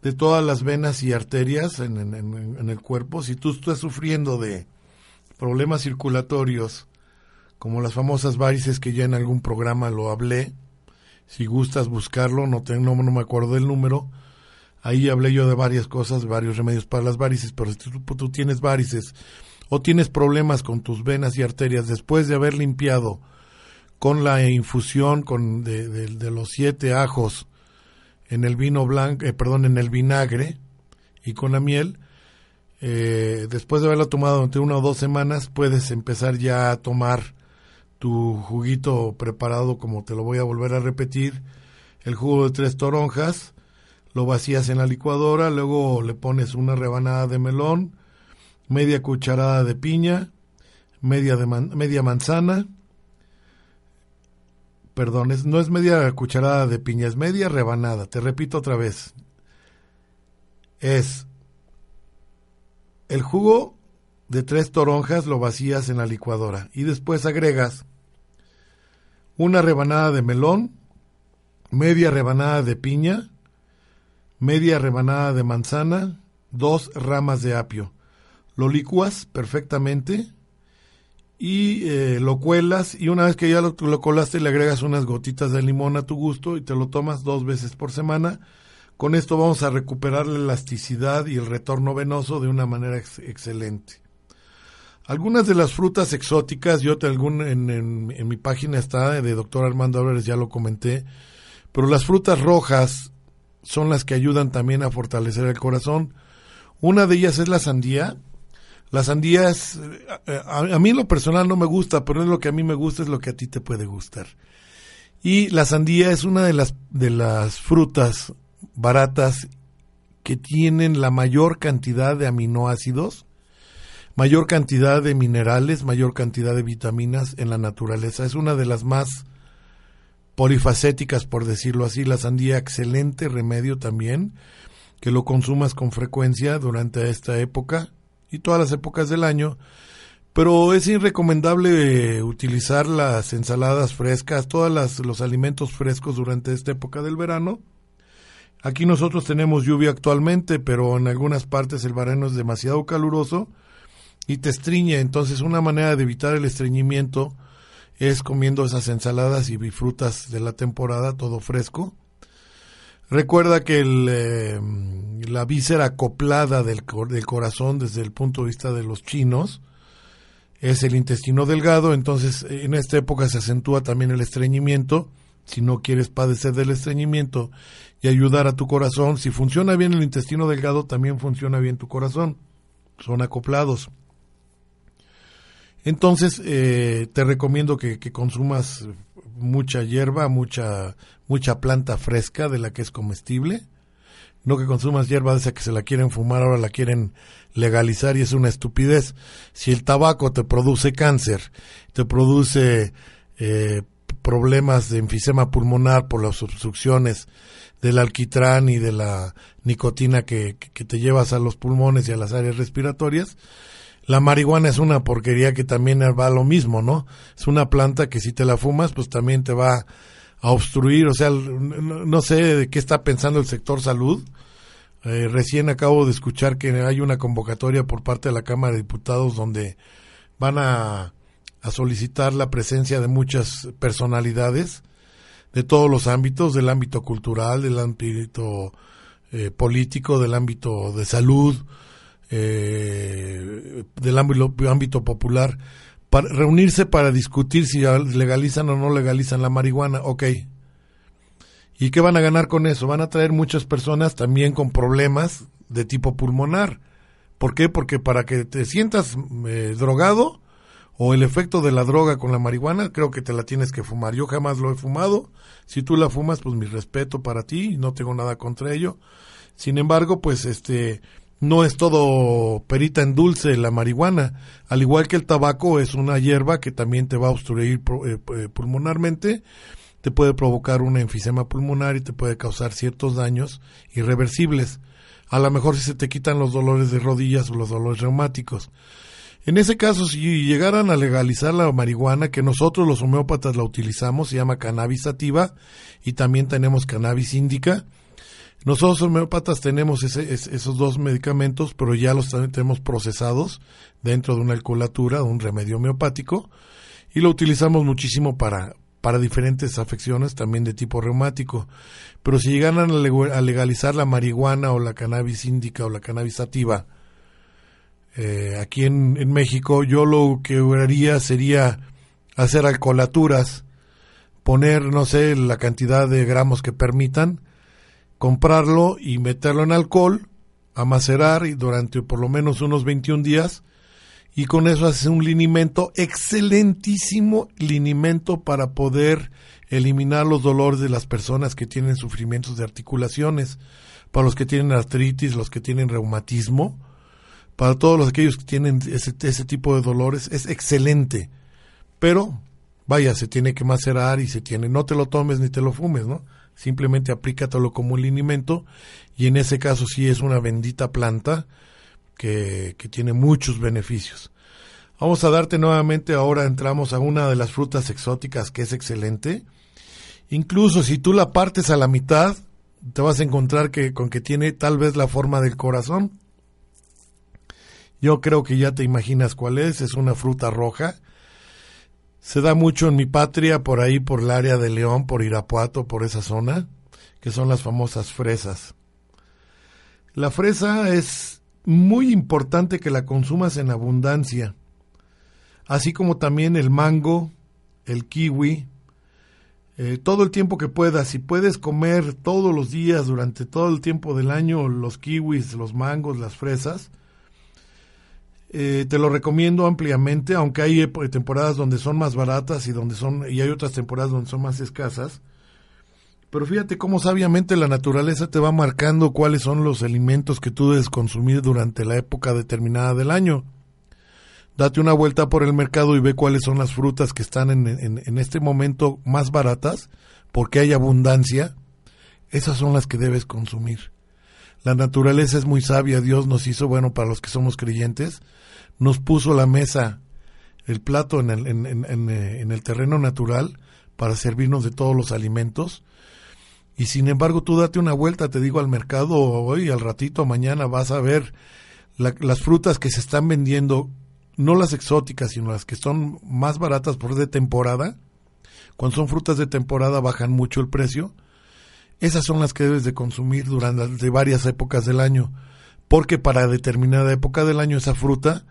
de todas las venas y arterias en, el cuerpo. Si tú estás sufriendo de problemas circulatorios, como las famosas varices que ya en algún programa lo hablé, si gustas buscarlo, no, te- no, me acuerdo del número, ahí hablé yo de varias cosas, varios remedios para las varices, pero si tú, tienes varices o tienes problemas con tus venas y arterias después de haber limpiado con la infusión con de los siete ajos en el vino blanco, eh, perdón, en el vinagre y con la miel, eh, después de haberlo tomado durante una o dos semanas, puedes empezar ya a tomar tu juguito preparado, como te lo voy a volver a repetir, el jugo de tres toronjas, lo vacías en la licuadora, luego le pones una rebanada de melón, media cucharada de piña, media, de media manzana, perdón, no es media cucharada de piña, es media rebanada, te repito otra vez, es el jugo de tres toronjas lo vacías en la licuadora y después agregas una rebanada de melón, media rebanada de piña, media rebanada de manzana, dos ramas de apio. Lo licuas perfectamente y eh, lo cuelas y una vez que ya lo, colaste le agregas unas gotitas de limón a tu gusto y te lo tomas dos veces por semana. Con esto vamos a recuperar la elasticidad y el retorno venoso de una manera ex- excelente. Algunas de las frutas exóticas, yo te algún, en- en mi página está, de doctor Armando Álvarez, ya lo comenté, pero las frutas rojas son las que ayudan también a fortalecer el corazón. Una de ellas es la sandía. La sandía es, eh, a, a mí lo personal no me gusta, pero es lo que a mí me gusta, es lo que a ti te puede gustar. Y la sandía es una de las, de las frutas baratas que tienen la mayor cantidad de aminoácidos, mayor cantidad de minerales, mayor cantidad de vitaminas en la naturaleza. Es una de las más polifacéticas, por decirlo así. La sandía, excelente remedio también, que lo consumas con frecuencia durante esta época y todas las épocas del año. Pero es irrecomendable utilizar las ensaladas frescas, todos los alimentos frescos durante esta época del verano. Aquí nosotros tenemos lluvia actualmente, pero en algunas partes el verano es demasiado caluroso y te estriñe. Entonces una manera de evitar el estreñimiento es comiendo esas ensaladas y frutas de la temporada, todo fresco. Recuerda que el, eh, la víscera acoplada del, cor- del corazón desde el punto de vista de los chinos es el intestino delgado, entonces en esta época se acentúa también el estreñimiento. Si no quieres padecer del estreñimiento y ayudar a tu corazón, si funciona bien el intestino delgado, también funciona bien tu corazón. Son acoplados. Entonces, eh, te recomiendo que, que consumas mucha hierba, mucha, mucha planta fresca de la que es comestible. No que consumas hierba de esa que se la quieren fumar, ahora la quieren legalizar y es una estupidez. Si el tabaco te produce cáncer, te produce eh, problemas de enfisema pulmonar por las obstrucciones del alquitrán y de la nicotina que, te llevas a los pulmones y a las áreas respiratorias, la marihuana es una porquería que también va a lo mismo, ¿no? Es una planta que si te la fumas, pues también te va a obstruir, o sea, no, sé de qué está pensando el sector salud. Eh, recién acabo de escuchar que hay una convocatoria por parte de la Cámara de Diputados donde van a, a solicitar la presencia de muchas personalidades de todos los ámbitos, del ámbito cultural, del ámbito eh, político, del ámbito de salud, eh, del ámbito, popular, para reunirse para discutir si legalizan o no legalizan la marihuana. Ok. ¿Y qué van a ganar con eso? Van a traer muchas personas también con problemas de tipo pulmonar. ¿Por qué? Porque para que te sientas eh, drogado o el efecto de la droga con la marihuana, creo que te la tienes que fumar. Yo jamás lo he fumado. Si tú la fumas, pues mi respeto para ti, no tengo nada contra ello. Sin embargo, pues este no es todo perita en dulce la marihuana. Al igual que el tabaco es una hierba que también te va a obstruir eh, eh, pulmonarmente, te puede provocar una enfisema pulmonar y te puede causar ciertos daños irreversibles. A lo mejor si se te quitan los dolores de rodillas o los dolores reumáticos. En ese caso, si llegaran a legalizar la marihuana, que nosotros los homeópatas la utilizamos, se llama cannabis sativa y también tenemos cannabis índica. Nosotros homeópatas tenemos esos dos medicamentos, pero ya los tenemos procesados dentro de una alcoholatura, un remedio homeopático, y lo utilizamos muchísimo para, para diferentes afecciones, también de tipo reumático. Pero si llegaran a legalizar la marihuana o la cannabis índica o la cannabis sativa, eh, aquí en, México, yo lo que haría sería hacer alcoholaturas, poner, no sé, la cantidad de gramos que permitan, comprarlo y meterlo en alcohol, amacerar y durante por lo menos unos 21 días y con eso hace un linimento, excelentísimo linimento para poder eliminar los dolores de las personas que tienen sufrimientos de articulaciones, para los que tienen artritis, los que tienen reumatismo, para todos los aquellos que tienen ese, ese tipo de dolores, es excelente. Pero, vaya, se tiene que macerar y se tiene, no te lo tomes ni te lo fumes, ¿no? Simplemente aplícatelo como un linimento y en ese caso sí es una bendita planta que, que tiene muchos beneficios. Vamos a darte nuevamente, ahora entramos a una de las frutas exóticas que es excelente. Incluso si tú la partes a la mitad, te vas a encontrar que con que tiene tal vez la forma del corazón. Yo creo que ya te imaginas cuál es, es una fruta roja. Se da mucho en mi patria, por ahí, por el área de León, por Irapuato, por esa zona, que son las famosas fresas. La fresa es muy importante que la consumas en abundancia, así como también el mango, el kiwi, eh, todo el tiempo que puedas. Si puedes comer todos los días durante todo el tiempo del año los kiwis, los mangos, las fresas, eh, te lo recomiendo ampliamente, aunque hay eh, temporadas donde son más baratas y donde son y hay otras temporadas donde son más escasas. Pero fíjate cómo sabiamente la naturaleza te va marcando cuáles son los alimentos que tú debes consumir durante la época determinada del año. Date una vuelta por el mercado y ve cuáles son las frutas que están en, en este momento más baratas, porque hay abundancia. Esas son las que debes consumir. La naturaleza es muy sabia, Dios nos hizo, bueno, para los que somos creyentes, nos puso la mesa, el plato en el, en, eh, el terreno natural para servirnos de todos los alimentos. Y sin embargo, tú date una vuelta, te digo, al mercado hoy, al ratito, mañana vas a ver las frutas que se están vendiendo, no las exóticas, sino las que son más baratas por de temporada. Cuando son frutas de temporada bajan mucho el precio. Esas son las que debes de consumir durante varias épocas del año, porque para determinada época del año esa fruta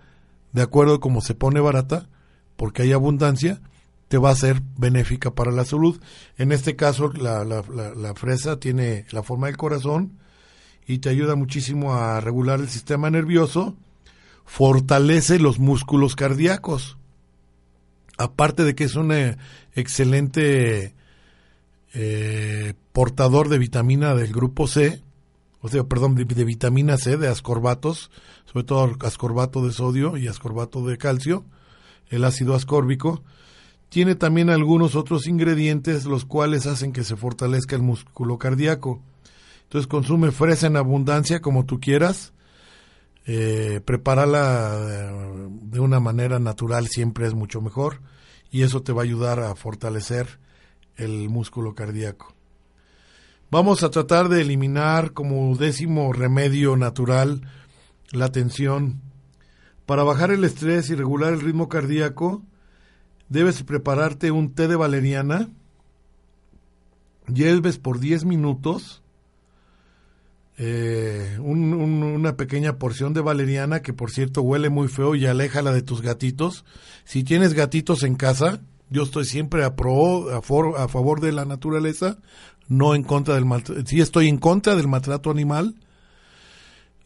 de acuerdo a cómo se pone barata, porque hay abundancia, te va a ser benéfica para la salud. En este caso, la, la, fresa tiene la forma del corazón y te ayuda muchísimo a regular el sistema nervioso, fortalece los músculos cardíacos. Aparte de que es un eh, excelente eh, portador de vitamina del grupo C, o sea, perdón, de, vitamina C, de ascorbatos, sobre todo ascorbato de sodio y ascorbato de calcio, el ácido ascórbico, tiene también algunos otros ingredientes los cuales hacen que se fortalezca el músculo cardíaco. Entonces consume fresa en abundancia como tú quieras, eh, prepárala eh, de una manera natural siempre es mucho mejor. Y eso te va a ayudar a fortalecer el músculo cardíaco. Vamos a tratar de eliminar como décimo remedio natural la tensión. Para bajar el estrés y regular el ritmo cardíaco, debes prepararte un té de valeriana, hierves por 10 minutos, eh, una pequeña porción de valeriana que por cierto huele muy feo y aléjala de tus gatitos. Si tienes gatitos en casa, yo estoy siempre a, pro, a, a favor de la naturaleza, no en contra del maltrato, sí estoy en contra del maltrato animal.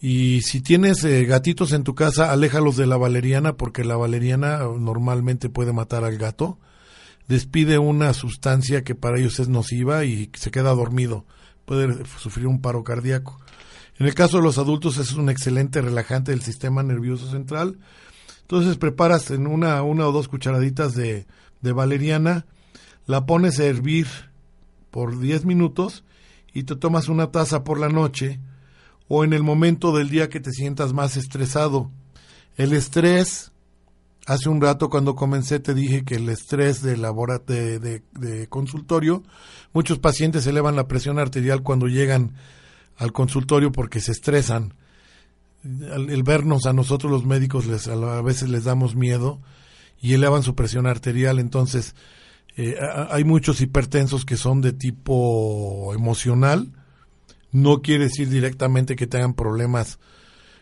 Y si tienes eh, gatitos en tu casa, aléjalos de la valeriana porque la valeriana normalmente puede matar al gato. Despide una sustancia que para ellos es nociva y se queda dormido. Puede sufrir un paro cardíaco. En el caso de los adultos es un excelente relajante del sistema nervioso central. Entonces preparas en una, una o dos cucharaditas de, de valeriana, la pones a hervir por 10 minutos y te tomas una taza por la noche o en el momento del día que te sientas más estresado. El estrés Hace un rato cuando comencé te dije que el estrés de, labora, de, de, consultorio, muchos pacientes elevan la presión arterial cuando llegan al consultorio porque se estresan. El, vernos a nosotros los médicos les, a veces les damos miedo y elevan su presión arterial, entonces eh, hay muchos hipertensos que son de tipo emocional, no quiere decir directamente que tengan problemas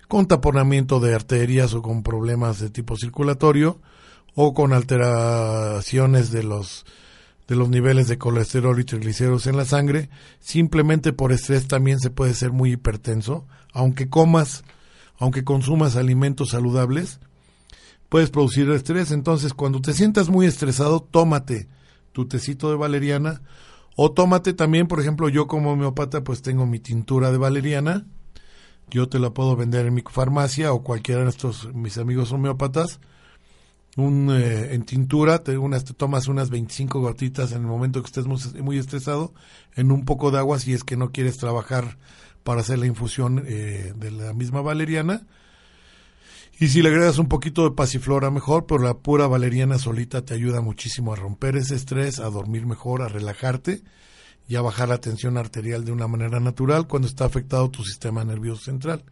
con taponamiento de arterias o con problemas de tipo circulatorio o con alteraciones de los de los niveles de colesterol y triglicéridos en la sangre, simplemente por estrés también se puede ser muy hipertenso, aunque comas, aunque consumas alimentos saludables, puedes producir estrés, entonces cuando te sientas muy estresado, tómate tu tecito de valeriana o tómate también, por ejemplo, yo como homeopata pues tengo mi tintura de valeriana, yo te la puedo vender en mi farmacia o cualquiera de estos mis amigos homeópatas. Un, eh, en tintura, te, unas, te tomas unas 25 gotitas en el momento que estés muy, estresado, en un poco de agua si es que no quieres trabajar para hacer la infusión eh, de la misma valeriana. Y si le agregas un poquito de pasiflora mejor, pero la pura valeriana solita te ayuda muchísimo a romper ese estrés, a dormir mejor, a relajarte y a bajar la tensión arterial de una manera natural cuando está afectado tu sistema nervioso central.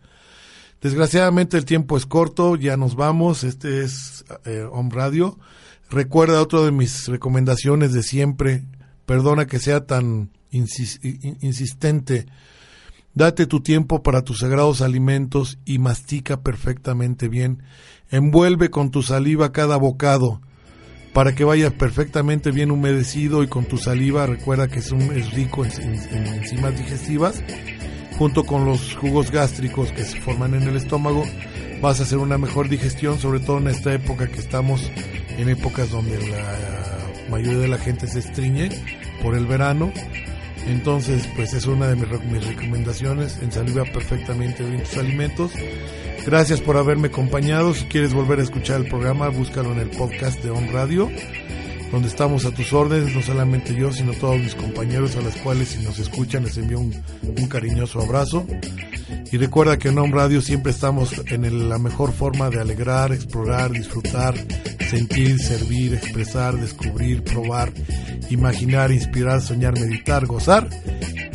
Desgraciadamente el tiempo es corto, ya nos vamos, este es eh, Home Radio. Recuerda otra de mis recomendaciones de siempre, perdona que sea tan insistente, date tu tiempo para tus sagrados alimentos y mastica perfectamente bien. Envuelve con tu saliva cada bocado para que vaya perfectamente bien humedecido y con tu saliva, recuerda que es, un, es rico en, enzimas digestivas, junto con los jugos gástricos que se forman en el estómago, vas a hacer una mejor digestión, sobre todo en esta época que estamos, en épocas donde la mayoría de la gente se estriñe por el verano. Entonces, pues es una de mis, recomendaciones, en saliva perfectamente bien tus alimentos. Gracias por haberme acompañado. Si quieres volver a escuchar el programa, búscalo en el podcast de On Radio, donde estamos a tus órdenes, no solamente yo, sino todos mis compañeros a los cuales si nos escuchan les envío un, cariñoso abrazo. Y recuerda que en On Radio siempre estamos en la mejor forma de alegrar, explorar, disfrutar, sentir, servir, expresar, descubrir, probar, imaginar, inspirar, soñar, meditar, gozar.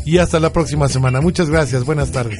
Y hasta la próxima semana. Muchas gracias. Buenas tardes.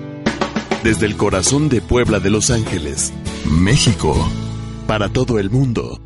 desde el corazón de Puebla de Los Ángeles, México, para todo el mundo.